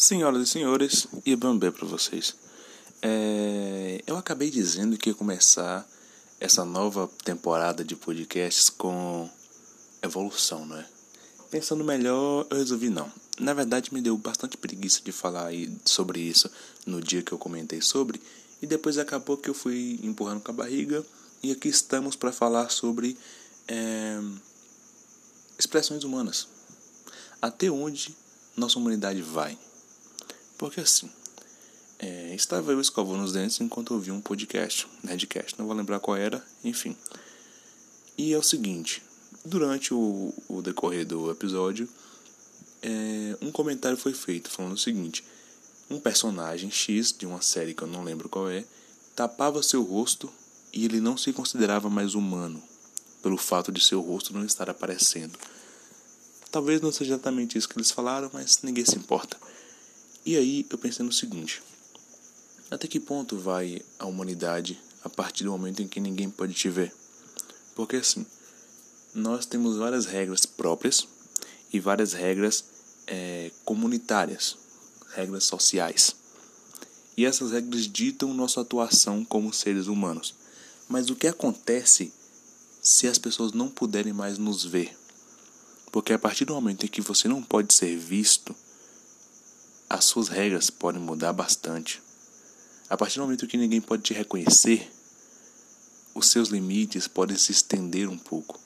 Senhoras e senhores, e bambê para vocês. É, eu acabei dizendo que ia começar essa nova temporada de podcasts com evolução, não é? Pensando melhor, eu resolvi não. Na verdade, me deu bastante preguiça de falar sobre isso no dia que eu comentei sobre, e depois acabou que eu fui empurrando com a barriga, e aqui estamos para falar sobre é, expressões humanas. Até onde nossa humanidade vai? Porque assim, é, estava eu escovando os dentes enquanto ouvi um podcast, Nerdcast, não vou lembrar qual era, enfim. E é o seguinte, durante o, o decorrer do episódio, é, um comentário foi feito falando o seguinte: um personagem X de uma série que eu não lembro qual é, tapava seu rosto e ele não se considerava mais humano, pelo fato de seu rosto não estar aparecendo. Talvez não seja exatamente isso que eles falaram, mas ninguém se importa. E aí eu pensei no seguinte: até que ponto vai a humanidade a partir do momento em que ninguém pode te ver? Porque assim, nós temos várias regras próprias e várias regras é, comunitárias, regras sociais. E essas regras ditam nossa atuação como seres humanos. Mas o que acontece se as pessoas não puderem mais nos ver? Porque a partir do momento em que você não pode ser visto, as suas regras podem mudar bastante. A partir do momento que ninguém pode te reconhecer, os seus limites podem se estender um pouco.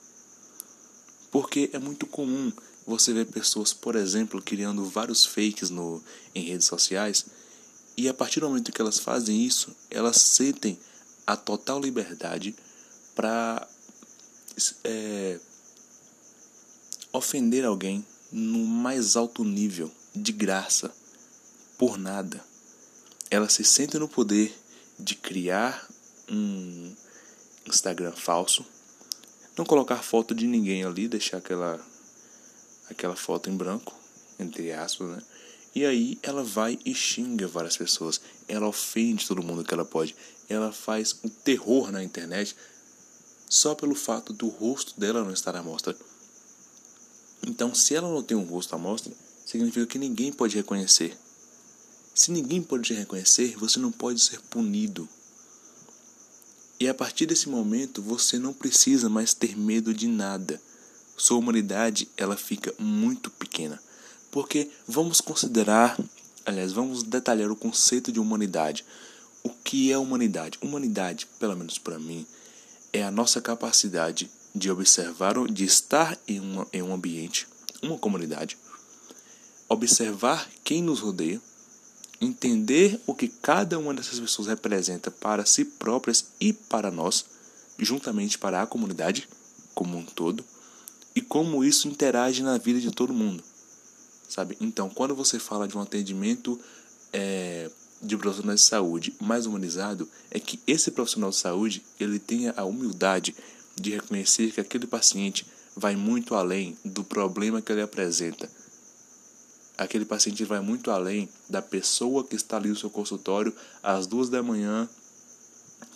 Porque é muito comum você ver pessoas, por exemplo, criando vários fakes no, em redes sociais, e a partir do momento que elas fazem isso, elas sentem a total liberdade para é, ofender alguém no mais alto nível, de graça por nada. Ela se sente no poder de criar um Instagram falso, não colocar foto de ninguém ali, deixar aquela aquela foto em branco, entre aspas, né? E aí ela vai e xinga várias pessoas. Ela ofende todo mundo que ela pode. Ela faz um terror na internet só pelo fato do rosto dela não estar à mostra. Então, se ela não tem um rosto à mostra, significa que ninguém pode reconhecer. Se ninguém pode te reconhecer, você não pode ser punido. E a partir desse momento, você não precisa mais ter medo de nada. Sua humanidade, ela fica muito pequena. Porque vamos considerar, aliás, vamos detalhar o conceito de humanidade. O que é humanidade? Humanidade, pelo menos para mim, é a nossa capacidade de observar, de estar em, uma, em um ambiente, uma comunidade, observar quem nos rodeia, entender o que cada uma dessas pessoas representa para si próprias e para nós, juntamente para a comunidade como um todo, e como isso interage na vida de todo mundo. Sabe? Então, quando você fala de um atendimento é, de profissional de saúde mais humanizado, é que esse profissional de saúde ele tenha a humildade de reconhecer que aquele paciente vai muito além do problema que ele apresenta aquele paciente vai muito além da pessoa que está ali no seu consultório às duas da manhã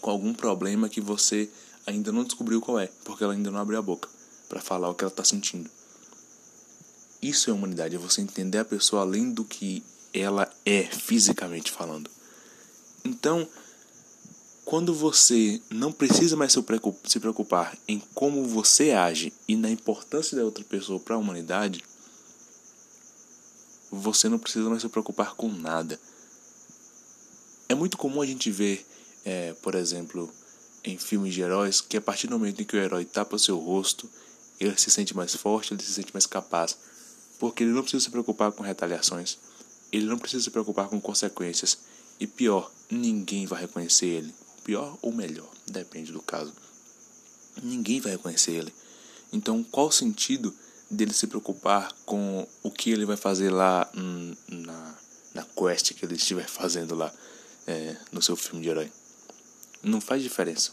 com algum problema que você ainda não descobriu qual é, porque ela ainda não abriu a boca para falar o que ela está sentindo. Isso é humanidade, é você entender a pessoa além do que ela é fisicamente falando. Então, quando você não precisa mais se preocupar em como você age e na importância da outra pessoa para a humanidade, você não precisa mais se preocupar com nada. É muito comum a gente ver, é, por exemplo, em filmes de heróis, que a partir do momento em que o herói tapa seu rosto, ele se sente mais forte, ele se sente mais capaz. Porque ele não precisa se preocupar com retaliações, ele não precisa se preocupar com consequências. E pior, ninguém vai reconhecer ele. Pior ou melhor, depende do caso. Ninguém vai reconhecer ele. Então, qual o sentido dele se preocupar com o que ele vai fazer lá na, na quest que ele estiver fazendo lá é, no seu filme de herói. Não faz diferença.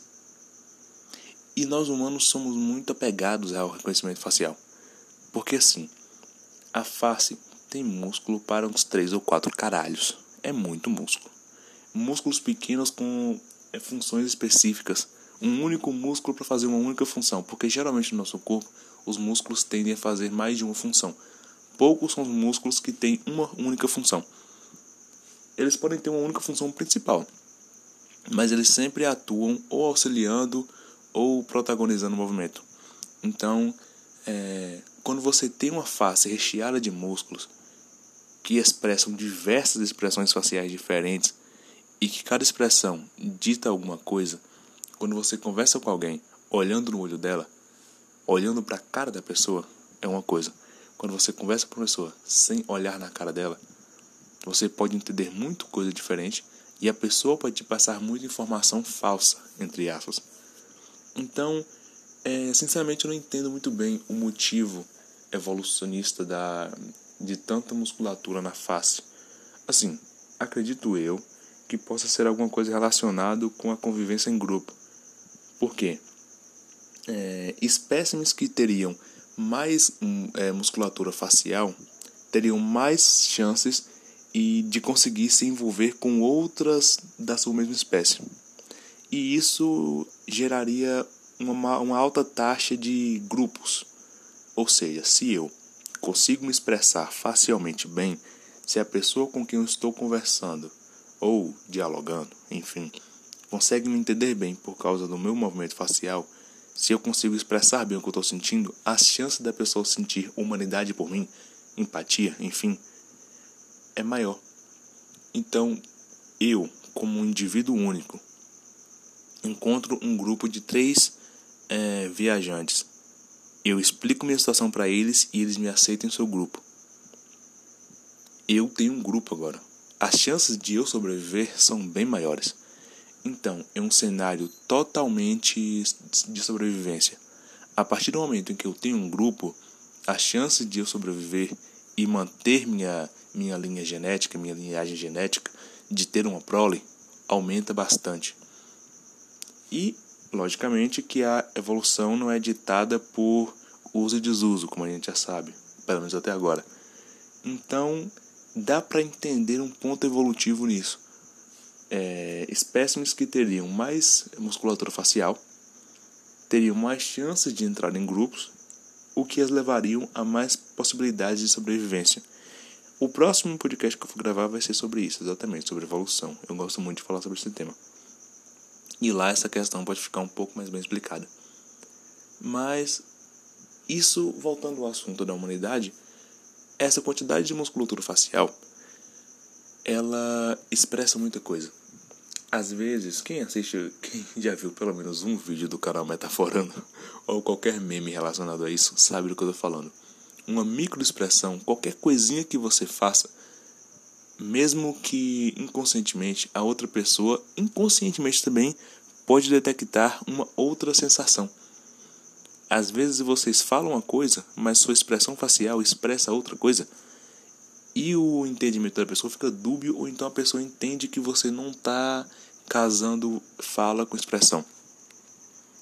E nós humanos somos muito apegados ao reconhecimento facial. Porque assim, a face tem músculo para uns três ou quatro caralhos. É muito músculo. Músculos pequenos com é, funções específicas. Um único músculo para fazer uma única função. Porque geralmente no nosso corpo os músculos tendem a fazer mais de uma função. Poucos são os músculos que têm uma única função. eles podem ter uma única função principal, mas eles sempre atuam ou auxiliando ou protagonizando o movimento. Então, é, quando você tem uma face recheada de músculos que expressam diversas expressões faciais diferentes e que cada expressão dita alguma coisa, quando você conversa com alguém olhando no olho dela, olhando para a cara da pessoa, é uma coisa. Quando você conversa com a pessoa sem olhar na cara dela, você pode entender muito coisa diferente e a pessoa pode te passar muita informação falsa, entre aspas. Então, é, sinceramente, eu não entendo muito bem o motivo evolucionista da, de tanta musculatura na face. Assim, acredito eu que possa ser alguma coisa relacionada com a convivência em grupo. Por quê? É, espécimes que teriam mais hum, é, musculatura facial teriam mais chances e de conseguir se envolver com outras da sua mesma espécie. E isso geraria uma, uma alta taxa de grupos. Ou seja, se eu consigo me expressar facialmente bem, se a pessoa com quem eu estou conversando ou dialogando, enfim, consegue me entender bem por causa do meu movimento facial, se eu consigo expressar bem o que eu estou sentindo, as chances da pessoa sentir humanidade por mim, empatia, enfim, é maior. Então, eu, como um indivíduo único, encontro um grupo de três é, viajantes. Eu explico minha situação para eles e eles me aceitam em seu grupo. Eu tenho um grupo agora. As chances de eu sobreviver são bem maiores. Então, é um cenário totalmente de sobrevivência. A partir do momento em que eu tenho um grupo, a chance de eu sobreviver e manter minha, minha linha genética, minha linhagem genética, de ter uma prole, aumenta bastante. E, logicamente, que a evolução não é ditada por uso e desuso, como a gente já sabe, pelo menos até agora. Então, dá para entender um ponto evolutivo nisso é, espécimes que teriam mais musculatura facial teriam mais chances de entrar em grupos, o que as levariam a mais possibilidades de sobrevivência. O próximo podcast que eu vou gravar vai ser sobre isso, exatamente, sobre evolução. Eu gosto muito de falar sobre esse tema. E lá essa questão pode ficar um pouco mais bem explicada. Mas isso, voltando ao assunto da humanidade, essa quantidade de musculatura facial, ela expressa muita coisa às vezes, quem assiste, quem já viu pelo menos um vídeo do canal Metaforando, ou qualquer meme relacionado a isso, sabe do que eu tô falando. Uma microexpressão, qualquer coisinha que você faça, mesmo que inconscientemente, a outra pessoa, inconscientemente também, pode detectar uma outra sensação. Às vezes vocês falam uma coisa, mas sua expressão facial expressa outra coisa. E o entendimento da pessoa fica dúbio, ou então a pessoa entende que você não está casando fala com expressão,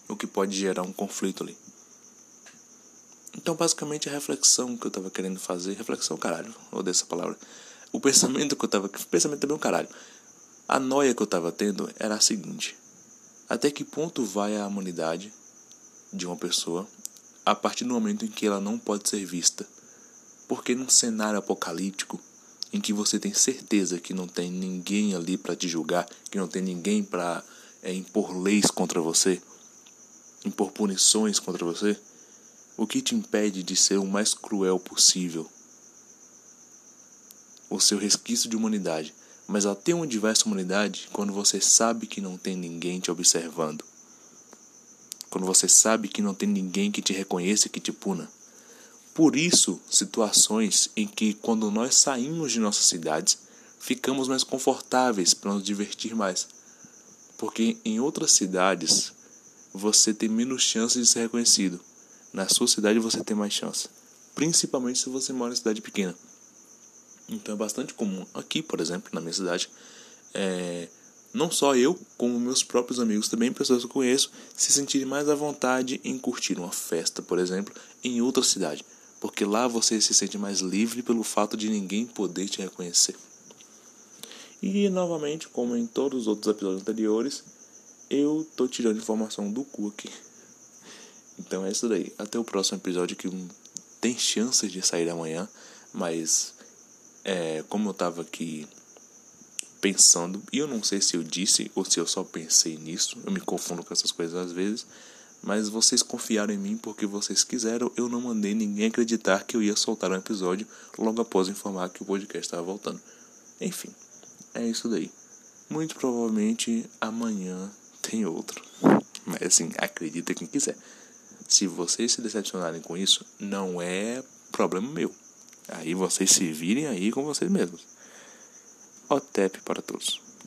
o que pode gerar um conflito ali. Então, basicamente, a reflexão que eu estava querendo fazer, reflexão, caralho, odeio essa palavra. O pensamento que eu estava, pensamento também é um caralho. A noia que eu estava tendo era a seguinte: até que ponto vai a humanidade de uma pessoa a partir do momento em que ela não pode ser vista? Porque num cenário apocalíptico, em que você tem certeza que não tem ninguém ali para te julgar, que não tem ninguém para é, impor leis contra você, impor punições contra você, o que te impede de ser o mais cruel possível? O seu resquício de humanidade. Mas até onde vai essa humanidade quando você sabe que não tem ninguém te observando? Quando você sabe que não tem ninguém que te reconheça e que te puna? Por isso, situações em que, quando nós saímos de nossas cidades, ficamos mais confortáveis para nos divertir mais. Porque em outras cidades você tem menos chance de ser reconhecido. Na sua cidade você tem mais chance. Principalmente se você mora em cidade pequena. Então é bastante comum aqui, por exemplo, na minha cidade, é, não só eu, como meus próprios amigos, também pessoas que eu conheço, se sentirem mais à vontade em curtir uma festa, por exemplo, em outra cidade porque lá você se sente mais livre pelo fato de ninguém poder te reconhecer. E novamente, como em todos os outros episódios anteriores, eu tô tirando informação do cu aqui. Então é isso daí. Até o próximo episódio que tem chances de sair amanhã, mas é, como eu tava aqui pensando, e eu não sei se eu disse ou se eu só pensei nisso, eu me confundo com essas coisas às vezes, mas vocês confiaram em mim porque vocês quiseram, eu não mandei ninguém acreditar que eu ia soltar um episódio logo após informar que o podcast estava voltando. Enfim, é isso daí. Muito provavelmente amanhã tem outro. Mas assim, acredita quem quiser. Se vocês se decepcionarem com isso, não é problema meu. Aí vocês se virem aí com vocês mesmos. OTEP para todos.